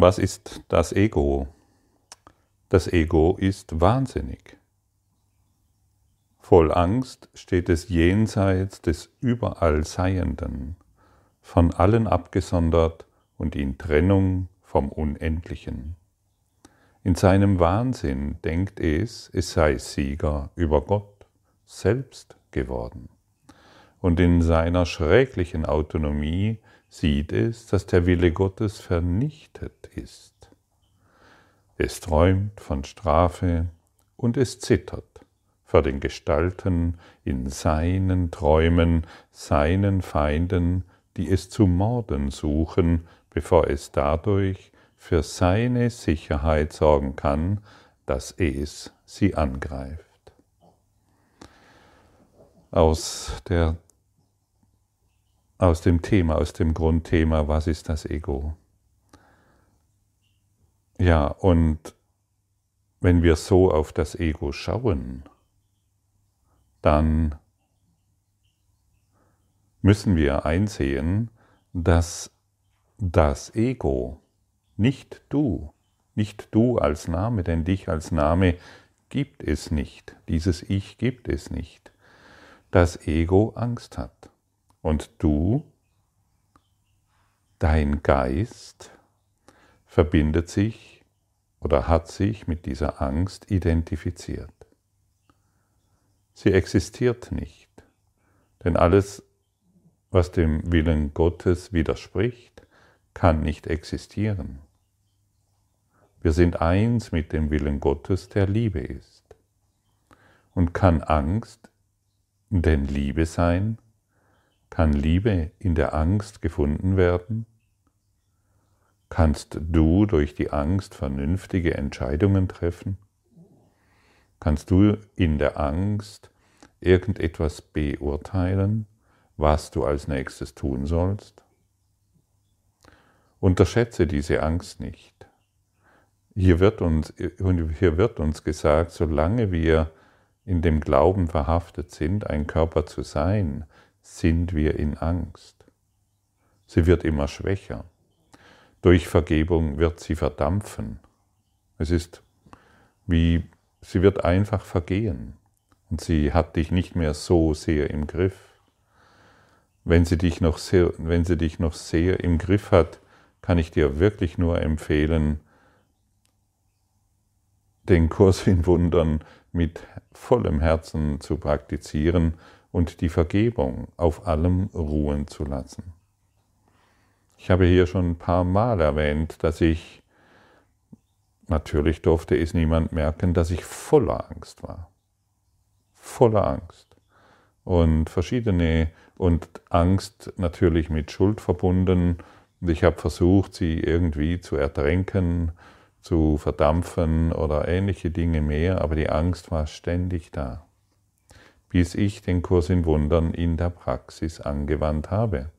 Was ist das Ego? Das Ego ist wahnsinnig. Voll Angst steht es jenseits des überall Seienden, von allen abgesondert und in Trennung vom Unendlichen. In seinem Wahnsinn denkt es, es sei Sieger über Gott selbst geworden. Und in seiner schrecklichen Autonomie sieht es, dass der Wille Gottes vernichtet ist. Es träumt von Strafe und es zittert vor den Gestalten in seinen Träumen, seinen Feinden, die es zu morden suchen, bevor es dadurch für seine Sicherheit sorgen kann, dass es sie angreift. Aus der aus dem Thema, aus dem Grundthema, was ist das Ego? Ja, und wenn wir so auf das Ego schauen, dann müssen wir einsehen, dass das Ego, nicht du, nicht du als Name, denn dich als Name gibt es nicht, dieses Ich gibt es nicht, das Ego Angst hat. Und du, dein Geist, verbindet sich oder hat sich mit dieser Angst identifiziert. Sie existiert nicht, denn alles, was dem Willen Gottes widerspricht, kann nicht existieren. Wir sind eins mit dem Willen Gottes, der Liebe ist. Und kann Angst denn Liebe sein? Kann Liebe in der Angst gefunden werden? Kannst du durch die Angst vernünftige Entscheidungen treffen? Kannst du in der Angst irgendetwas beurteilen, was du als nächstes tun sollst? Unterschätze diese Angst nicht. Hier wird uns, hier wird uns gesagt, solange wir in dem Glauben verhaftet sind, ein Körper zu sein, sind wir in Angst. Sie wird immer schwächer. Durch Vergebung wird sie verdampfen. Es ist wie, sie wird einfach vergehen und sie hat dich nicht mehr so sehr im Griff. Wenn sie dich noch sehr, wenn sie dich noch sehr im Griff hat, kann ich dir wirklich nur empfehlen, den Kurs in Wundern mit vollem Herzen zu praktizieren und die Vergebung auf allem ruhen zu lassen. Ich habe hier schon ein paar Mal erwähnt, dass ich, natürlich durfte es niemand merken, dass ich voller Angst war. Voller Angst. Und verschiedene, und Angst natürlich mit Schuld verbunden. Und ich habe versucht, sie irgendwie zu ertränken, zu verdampfen oder ähnliche Dinge mehr, aber die Angst war ständig da bis ich den Kurs in Wundern in der Praxis angewandt habe.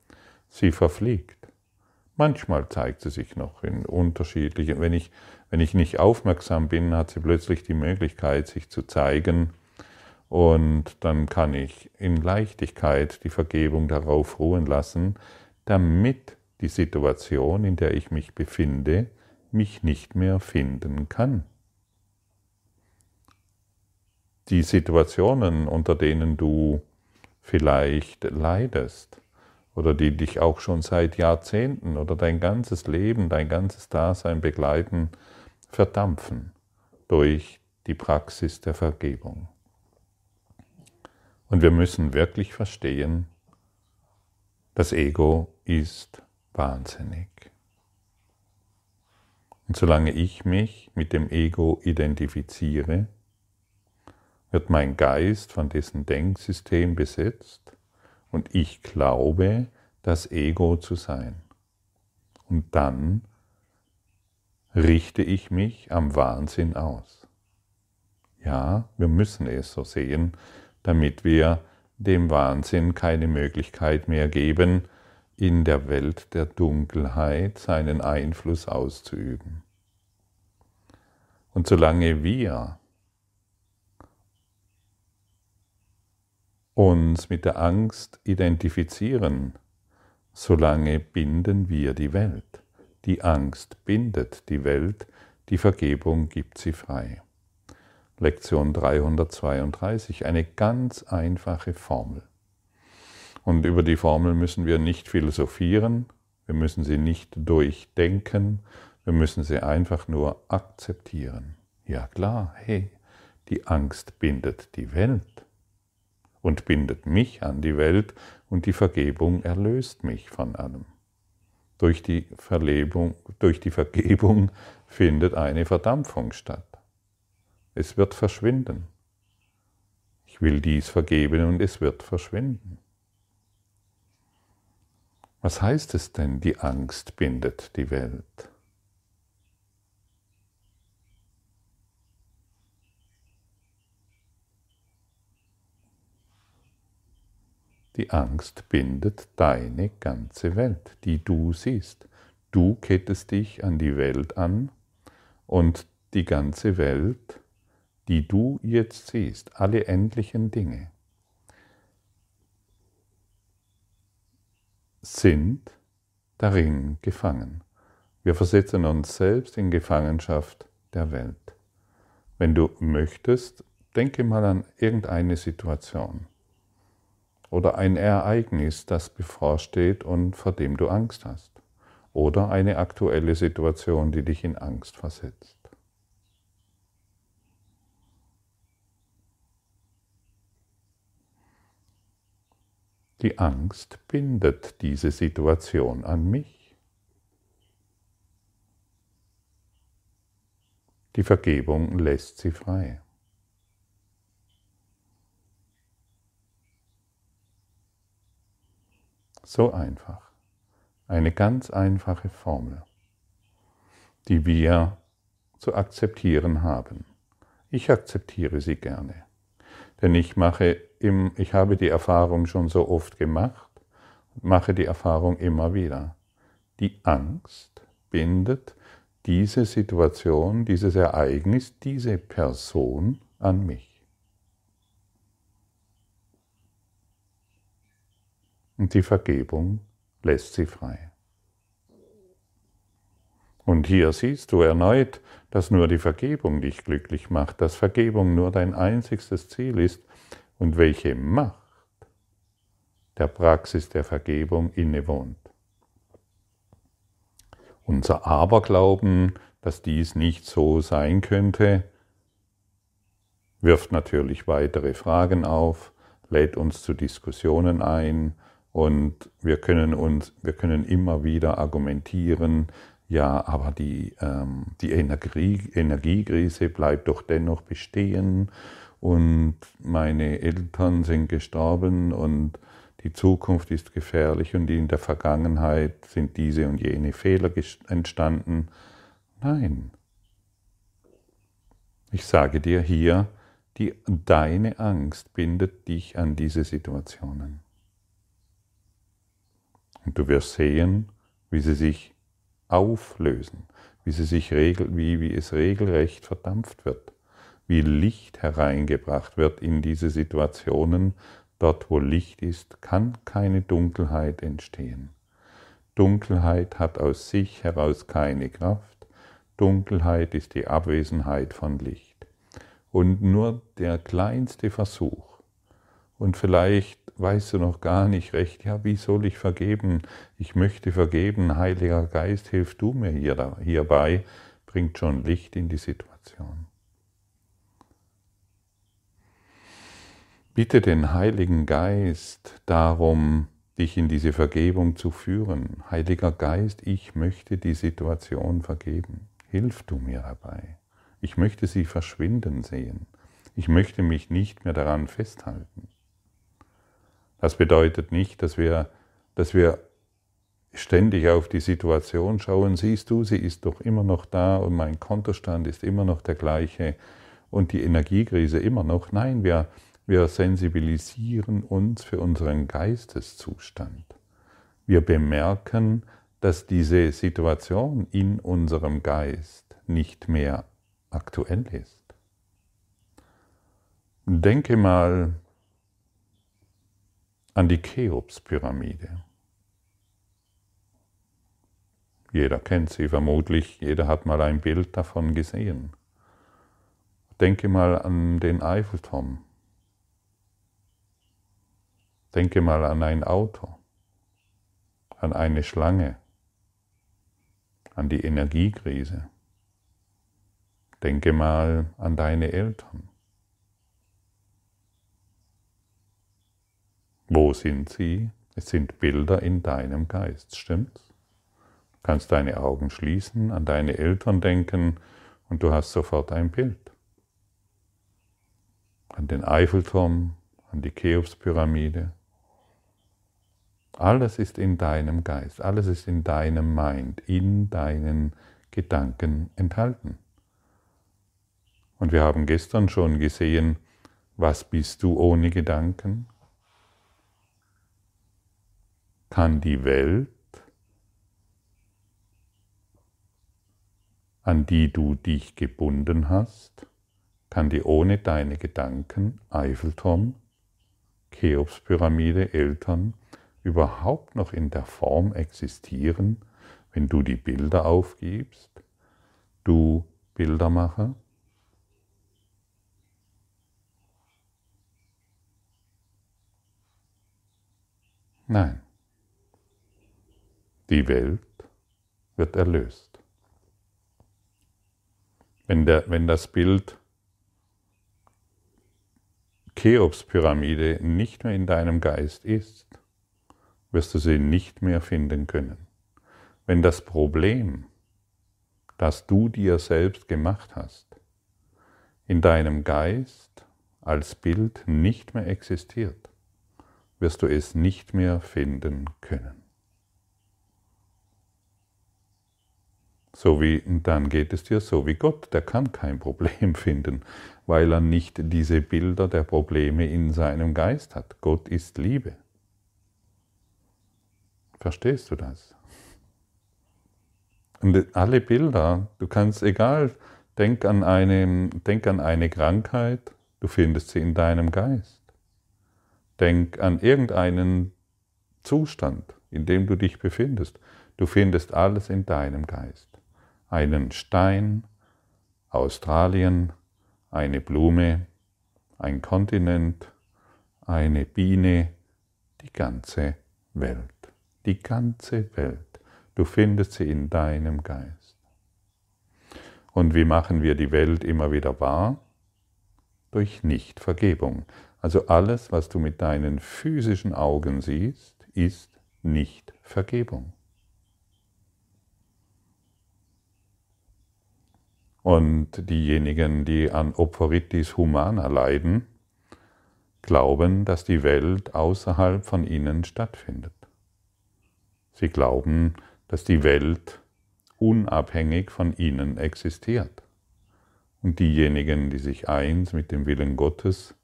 Sie verfliegt. Manchmal zeigt sie sich noch in unterschiedlichen, wenn ich, wenn ich nicht aufmerksam bin, hat sie plötzlich die Möglichkeit, sich zu zeigen und dann kann ich in Leichtigkeit die Vergebung darauf ruhen lassen, damit die Situation, in der ich mich befinde, mich nicht mehr finden kann die Situationen, unter denen du vielleicht leidest oder die dich auch schon seit Jahrzehnten oder dein ganzes Leben, dein ganzes Dasein begleiten, verdampfen durch die Praxis der Vergebung. Und wir müssen wirklich verstehen, das Ego ist wahnsinnig. Und solange ich mich mit dem Ego identifiziere, wird mein Geist von dessen Denksystem besetzt und ich glaube, das Ego zu sein. Und dann richte ich mich am Wahnsinn aus. Ja, wir müssen es so sehen, damit wir dem Wahnsinn keine Möglichkeit mehr geben, in der Welt der Dunkelheit seinen Einfluss auszuüben. Und solange wir uns mit der Angst identifizieren, solange binden wir die Welt. Die Angst bindet die Welt, die Vergebung gibt sie frei. Lektion 332, eine ganz einfache Formel. Und über die Formel müssen wir nicht philosophieren, wir müssen sie nicht durchdenken, wir müssen sie einfach nur akzeptieren. Ja klar, hey, die Angst bindet die Welt und bindet mich an die Welt und die Vergebung erlöst mich von allem. Durch die, Verlebung, durch die Vergebung findet eine Verdampfung statt. Es wird verschwinden. Ich will dies vergeben und es wird verschwinden. Was heißt es denn, die Angst bindet die Welt? Die Angst bindet deine ganze Welt, die du siehst. Du kettest dich an die Welt an und die ganze Welt, die du jetzt siehst, alle endlichen Dinge, sind darin gefangen. Wir versetzen uns selbst in Gefangenschaft der Welt. Wenn du möchtest, denke mal an irgendeine Situation oder ein Ereignis, das bevorsteht und vor dem du Angst hast. Oder eine aktuelle Situation, die dich in Angst versetzt. Die Angst bindet diese Situation an mich. Die Vergebung lässt sie frei. So einfach. Eine ganz einfache Formel, die wir zu akzeptieren haben. Ich akzeptiere sie gerne, denn ich mache im, ich habe die Erfahrung schon so oft gemacht und mache die Erfahrung immer wieder. Die Angst bindet diese Situation, dieses Ereignis, diese Person an mich. Und die Vergebung lässt sie frei. Und hier siehst du erneut, dass nur die Vergebung dich glücklich macht, dass Vergebung nur dein einziges Ziel ist und welche Macht der Praxis der Vergebung innewohnt. Unser Aberglauben, dass dies nicht so sein könnte, wirft natürlich weitere Fragen auf, lädt uns zu Diskussionen ein, und wir können uns, wir können immer wieder argumentieren, ja, aber die, ähm, die Energie, Energiekrise bleibt doch dennoch bestehen und meine Eltern sind gestorben und die Zukunft ist gefährlich und in der Vergangenheit sind diese und jene Fehler entstanden. Nein. Ich sage dir hier, die, deine Angst bindet dich an diese Situationen. Und du wirst sehen, wie sie sich auflösen, wie, sie sich regel, wie, wie es regelrecht verdampft wird, wie Licht hereingebracht wird in diese Situationen. Dort, wo Licht ist, kann keine Dunkelheit entstehen. Dunkelheit hat aus sich heraus keine Kraft. Dunkelheit ist die Abwesenheit von Licht. Und nur der kleinste Versuch, und vielleicht weißt du noch gar nicht recht, ja, wie soll ich vergeben? Ich möchte vergeben, Heiliger Geist, hilf du mir hier, hierbei, bringt schon Licht in die Situation. Bitte den Heiligen Geist darum, dich in diese Vergebung zu führen. Heiliger Geist, ich möchte die Situation vergeben. Hilf du mir dabei. Ich möchte sie verschwinden sehen. Ich möchte mich nicht mehr daran festhalten. Das bedeutet nicht, dass wir, dass wir ständig auf die Situation schauen, siehst du, sie ist doch immer noch da und mein Kontostand ist immer noch der gleiche und die Energiekrise immer noch. Nein, wir, wir sensibilisieren uns für unseren Geisteszustand. Wir bemerken, dass diese Situation in unserem Geist nicht mehr aktuell ist. Denke mal an die Cheops-Pyramide. Jeder kennt sie vermutlich, jeder hat mal ein Bild davon gesehen. Denke mal an den Eiffelturm. Denke mal an ein Auto, an eine Schlange, an die Energiekrise. Denke mal an deine Eltern. Sind sie? Es sind Bilder in deinem Geist, stimmt's? Du kannst deine Augen schließen, an deine Eltern denken und du hast sofort ein Bild. An den Eiffelturm, an die Cheops-Pyramide, alles ist in deinem Geist, alles ist in deinem Mind, in deinen Gedanken enthalten. Und wir haben gestern schon gesehen, was bist du ohne Gedanken? Kann die Welt, an die du dich gebunden hast, kann die ohne deine Gedanken, Eiffelturm, Cheops-Pyramide, Eltern, überhaupt noch in der Form existieren, wenn du die Bilder aufgibst, du Bildermacher? Nein. Die Welt wird erlöst. Wenn, der, wenn das Bild Cheops-Pyramide nicht mehr in deinem Geist ist, wirst du sie nicht mehr finden können. Wenn das Problem, das du dir selbst gemacht hast, in deinem Geist als Bild nicht mehr existiert, wirst du es nicht mehr finden können. So wie, dann geht es dir so wie Gott, der kann kein Problem finden, weil er nicht diese Bilder der Probleme in seinem Geist hat. Gott ist Liebe. Verstehst du das? Und alle Bilder, du kannst, egal, denk an, eine, denk an eine Krankheit, du findest sie in deinem Geist. Denk an irgendeinen Zustand, in dem du dich befindest. Du findest alles in deinem Geist. Einen Stein, Australien, eine Blume, ein Kontinent, eine Biene, die ganze Welt die ganze Welt. Du findest sie in deinem Geist. Und wie machen wir die Welt immer wieder wahr? Durch Nichtvergebung. Also alles, was du mit deinen physischen Augen siehst, ist nicht Und diejenigen, die an Opferitis humana leiden, glauben, dass die Welt außerhalb von ihnen stattfindet. Sie glauben, dass die Welt unabhängig von ihnen existiert. Und diejenigen, die sich eins mit dem Willen Gottes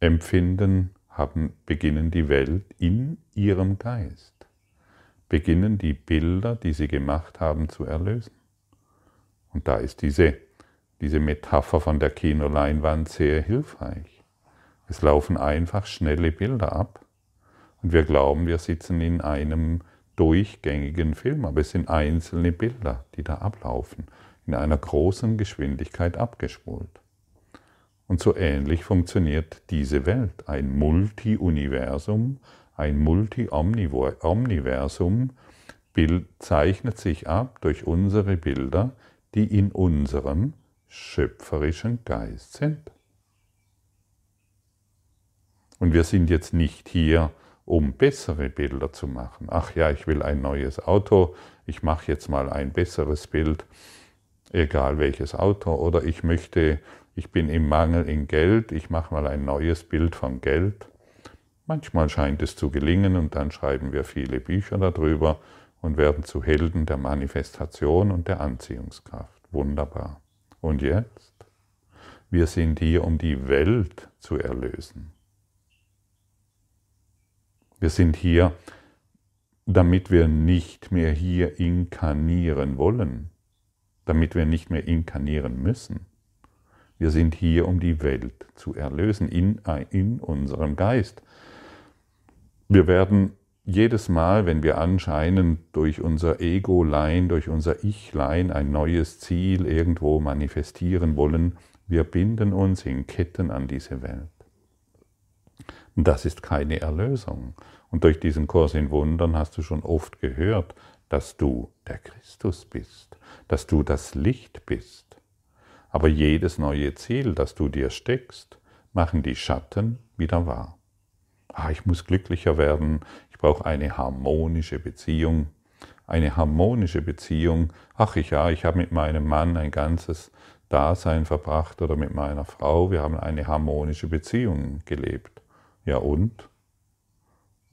empfinden, haben, beginnen die Welt in ihrem Geist, beginnen die Bilder, die sie gemacht haben, zu erlösen. Und da ist diese, diese Metapher von der Kinoleinwand sehr hilfreich. Es laufen einfach schnelle Bilder ab und wir glauben, wir sitzen in einem durchgängigen Film, aber es sind einzelne Bilder, die da ablaufen, in einer großen Geschwindigkeit abgespult. Und so ähnlich funktioniert diese Welt, ein Multi-Universum, ein Multi-Omniversum zeichnet sich ab durch unsere Bilder, die in unserem schöpferischen Geist sind. Und wir sind jetzt nicht hier, um bessere Bilder zu machen. Ach ja, ich will ein neues Auto, ich mache jetzt mal ein besseres Bild, egal welches Auto, oder ich möchte, ich bin im Mangel in Geld, ich mache mal ein neues Bild von Geld. Manchmal scheint es zu gelingen und dann schreiben wir viele Bücher darüber und werden zu Helden der Manifestation und der Anziehungskraft. Wunderbar. Und jetzt? Wir sind hier, um die Welt zu erlösen. Wir sind hier, damit wir nicht mehr hier inkarnieren wollen, damit wir nicht mehr inkarnieren müssen. Wir sind hier, um die Welt zu erlösen in, in unserem Geist. Wir werden jedes Mal, wenn wir anscheinend durch unser Ego-Lein, durch unser Ich-Lein ein neues Ziel irgendwo manifestieren wollen, wir binden uns in Ketten an diese Welt. Das ist keine Erlösung. Und durch diesen Kurs in Wundern hast du schon oft gehört, dass du der Christus bist, dass du das Licht bist. Aber jedes neue Ziel, das du dir steckst, machen die Schatten wieder wahr. Ah, ich muss glücklicher werden, brauche eine harmonische Beziehung. Eine harmonische Beziehung. Ach ich ja, ich habe mit meinem Mann ein ganzes Dasein verbracht oder mit meiner Frau, wir haben eine harmonische Beziehung gelebt. Ja und?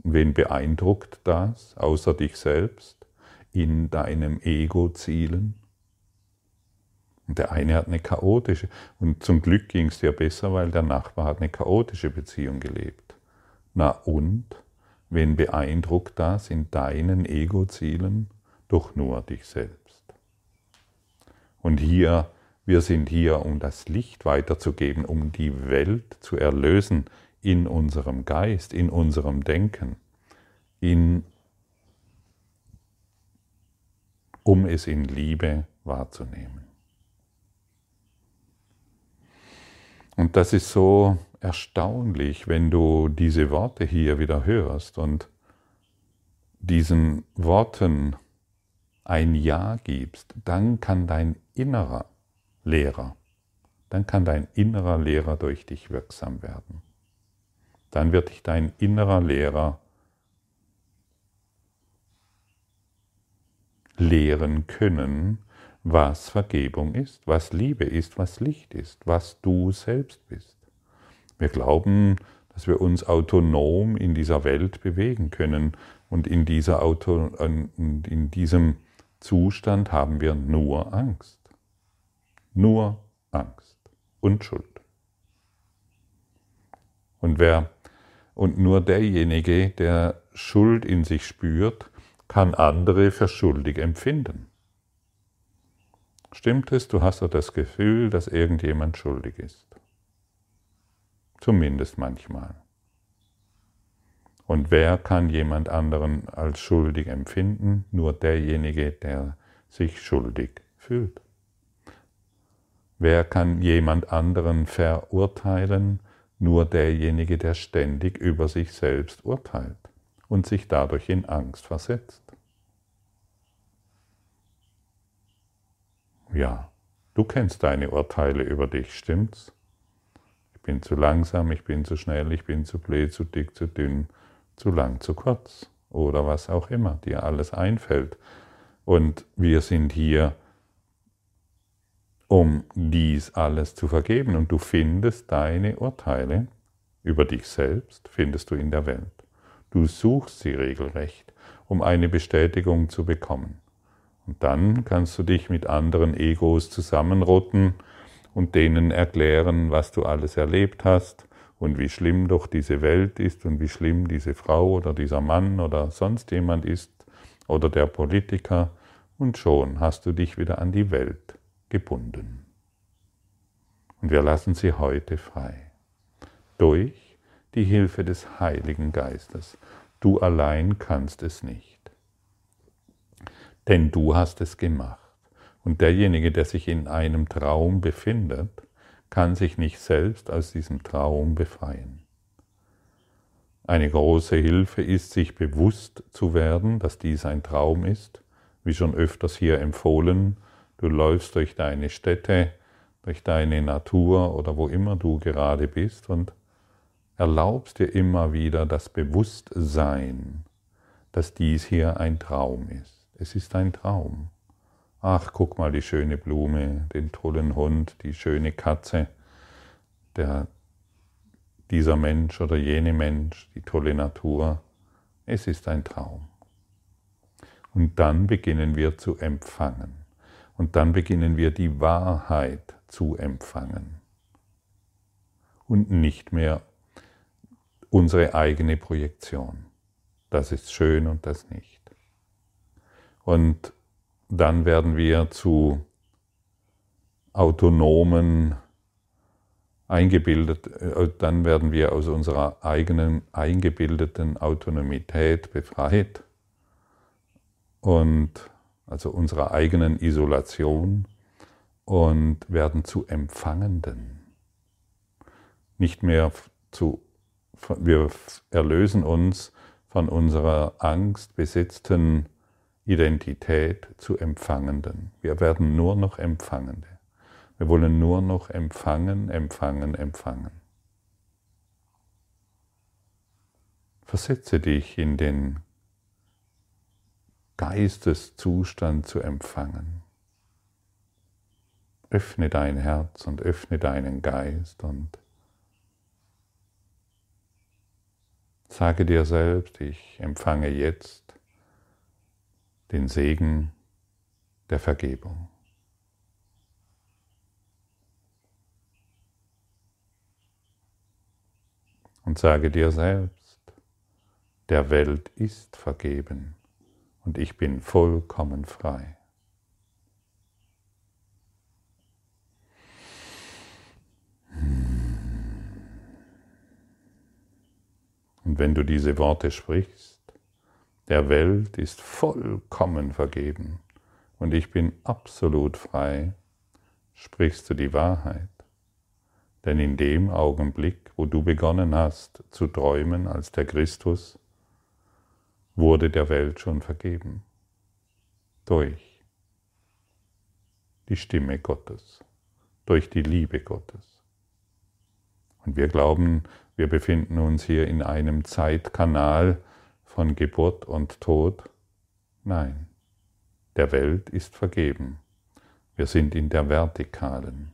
Wen beeindruckt das, außer dich selbst, in deinem Ego-Zielen? Der eine hat eine chaotische, und zum Glück ging es dir besser, weil der Nachbar hat eine chaotische Beziehung gelebt. Na und? Wen beeindruckt das in deinen Ego-Zielen? Doch nur dich selbst. Und hier, wir sind hier, um das Licht weiterzugeben, um die Welt zu erlösen in unserem Geist, in unserem Denken, in, um es in Liebe wahrzunehmen. Und das ist so erstaunlich, wenn du diese Worte hier wieder hörst und diesen Worten ein Ja gibst, dann kann dein innerer Lehrer, dann kann dein innerer Lehrer durch dich wirksam werden. Dann wird dich dein innerer Lehrer lehren können, was Vergebung ist, was Liebe ist, was Licht ist, was du selbst bist. Wir glauben, dass wir uns autonom in dieser Welt bewegen können und in, dieser Auto, in diesem Zustand haben wir nur Angst. Nur Angst und Schuld. Und, wer, und nur derjenige, der Schuld in sich spürt, kann andere für schuldig empfinden. Stimmt es, du hast doch das Gefühl, dass irgendjemand schuldig ist. Zumindest manchmal. Und wer kann jemand anderen als schuldig empfinden? Nur derjenige, der sich schuldig fühlt. Wer kann jemand anderen verurteilen? Nur derjenige, der ständig über sich selbst urteilt und sich dadurch in Angst versetzt. Ja, du kennst deine Urteile über dich, stimmt's? Bin zu langsam, ich bin zu schnell, ich bin zu blöd, zu dick, zu dünn, zu lang, zu kurz oder was auch immer dir alles einfällt. Und wir sind hier, um dies alles zu vergeben. Und du findest deine Urteile über dich selbst, findest du in der Welt. Du suchst sie regelrecht, um eine Bestätigung zu bekommen. Und dann kannst du dich mit anderen Egos zusammenrotten und denen erklären, was du alles erlebt hast und wie schlimm doch diese Welt ist und wie schlimm diese Frau oder dieser Mann oder sonst jemand ist oder der Politiker. Und schon hast du dich wieder an die Welt gebunden. Und wir lassen sie heute frei. Durch die Hilfe des Heiligen Geistes. Du allein kannst es nicht denn du hast es gemacht. Und derjenige, der sich in einem Traum befindet, kann sich nicht selbst aus diesem Traum befreien. Eine große Hilfe ist, sich bewusst zu werden, dass dies ein Traum ist, wie schon öfters hier empfohlen. Du läufst durch deine Städte, durch deine Natur oder wo immer du gerade bist und erlaubst dir immer wieder das Bewusstsein, dass dies hier ein Traum ist. Es ist ein Traum. Ach, guck mal die schöne Blume, den tollen Hund, die schöne Katze, der, dieser Mensch oder jene Mensch, die tolle Natur. Es ist ein Traum. Und dann beginnen wir zu empfangen. Und dann beginnen wir die Wahrheit zu empfangen. Und nicht mehr unsere eigene Projektion. Das ist schön und das nicht. Und dann werden wir zu autonomen eingebildet, äh, dann werden wir aus unserer eigenen eingebildeten Autonomität befreit und also unserer eigenen Isolation und werden zu Empfangenden. Nicht mehr zu, wir erlösen uns von unserer angstbesetzten Identität zu Empfangenden. Wir werden nur noch Empfangende. Wir wollen nur noch empfangen, empfangen, empfangen. Versetze dich in den Geisteszustand zu empfangen. Öffne dein Herz und öffne deinen Geist und sage dir selbst, ich empfange jetzt den Segen der Vergebung. Und sage dir selbst, der Welt ist vergeben und ich bin vollkommen frei. Und wenn du diese Worte sprichst, der Welt ist vollkommen vergeben und ich bin absolut frei, sprichst du die Wahrheit. Denn in dem Augenblick, wo du begonnen hast zu träumen als der Christus, wurde der Welt schon vergeben. Durch die Stimme Gottes, durch die Liebe Gottes. Und wir glauben, wir befinden uns hier in einem Zeitkanal von Geburt und Tod. Nein, der Welt ist vergeben. Wir sind in der Vertikalen.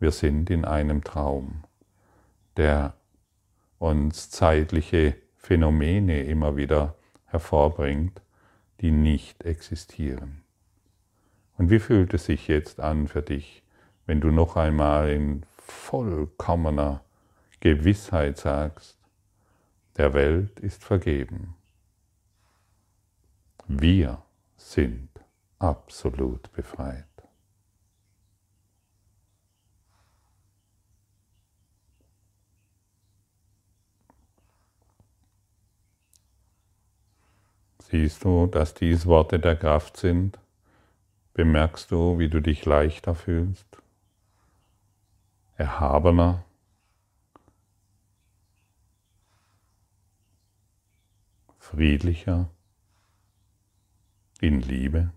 Wir sind in einem Traum, der uns zeitliche Phänomene immer wieder hervorbringt, die nicht existieren. Und wie fühlt es sich jetzt an für dich, wenn du noch einmal in vollkommener Gewissheit sagst, der Welt ist vergeben. Wir sind absolut befreit. Siehst du, dass dies Worte der Kraft sind? Bemerkst du, wie du dich leichter fühlst? Erhabener? Friedlicher? In Liebe?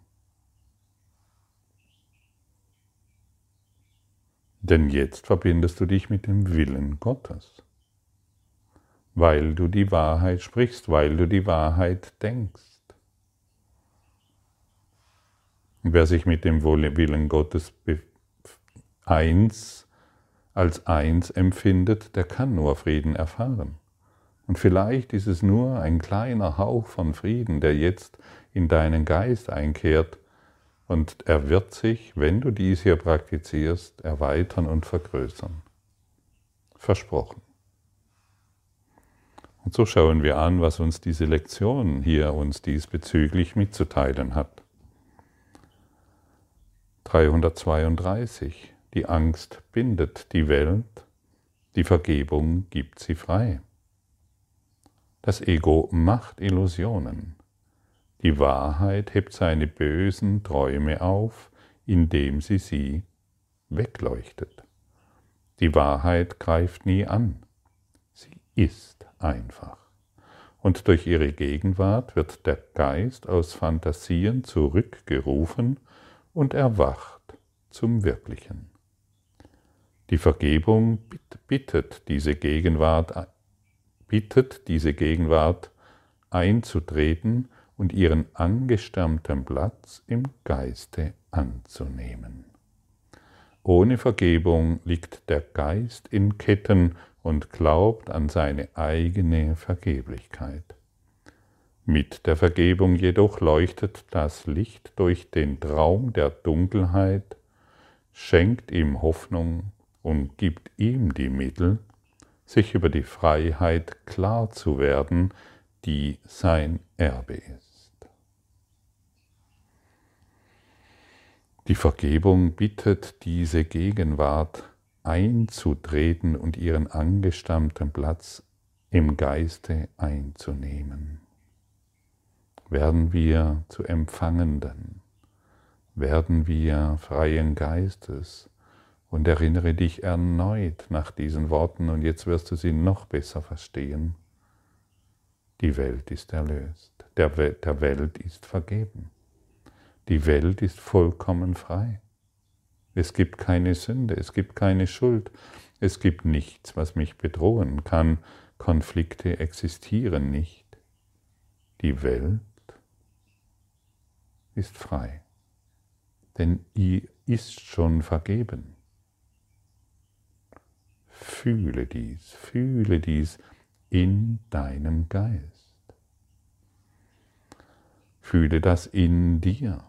Denn jetzt verbindest du dich mit dem Willen Gottes weil du die Wahrheit sprichst, weil du die Wahrheit denkst. Und wer sich mit dem Willen Gottes eins als eins empfindet, der kann nur Frieden erfahren. Und vielleicht ist es nur ein kleiner Hauch von Frieden, der jetzt in deinen Geist einkehrt, und er wird sich, wenn du dies hier praktizierst, erweitern und vergrößern. Versprochen. Und so schauen wir an, was uns diese Lektion hier uns diesbezüglich mitzuteilen hat. 332. Die Angst bindet die Welt, die Vergebung gibt sie frei. Das Ego macht Illusionen. Die Wahrheit hebt seine bösen Träume auf, indem sie sie wegleuchtet. Die Wahrheit greift nie an. Sie ist einfach. Und durch ihre Gegenwart wird der Geist aus Fantasien zurückgerufen und erwacht zum Wirklichen. Die Vergebung bittet diese Gegenwart, bittet diese Gegenwart einzutreten und ihren angestammten Platz im Geiste anzunehmen. Ohne Vergebung liegt der Geist in Ketten und glaubt an seine eigene Vergeblichkeit. Mit der Vergebung jedoch leuchtet das Licht durch den Traum der Dunkelheit, schenkt ihm Hoffnung und gibt ihm die Mittel, sich über die Freiheit klar zu werden, die sein Erbe ist. Die Vergebung bittet diese Gegenwart einzutreten und ihren angestammten Platz im Geiste einzunehmen. Werden wir zu Empfangenden, werden wir freien Geistes und erinnere dich erneut nach diesen Worten und jetzt wirst du sie noch besser verstehen. Die Welt ist erlöst, der, der Welt ist vergeben, die Welt ist vollkommen frei. Es gibt keine Sünde, es gibt keine Schuld, es gibt nichts, was mich bedrohen kann. Konflikte existieren nicht. Die Welt ist frei, denn ihr ist schon vergeben. Fühle dies, fühle dies in deinem Geist. Fühle das in dir.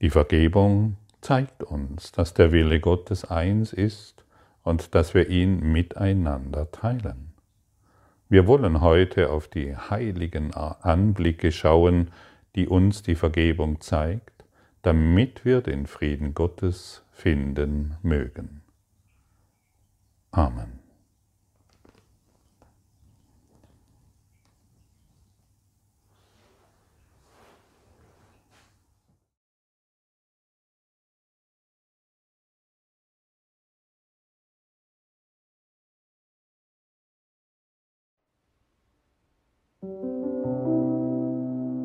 Die Vergebung zeigt uns, dass der Wille Gottes eins ist und dass wir ihn miteinander teilen. Wir wollen heute auf die heiligen Anblicke schauen, die uns die Vergebung zeigt, damit wir den Frieden Gottes finden mögen. Amen.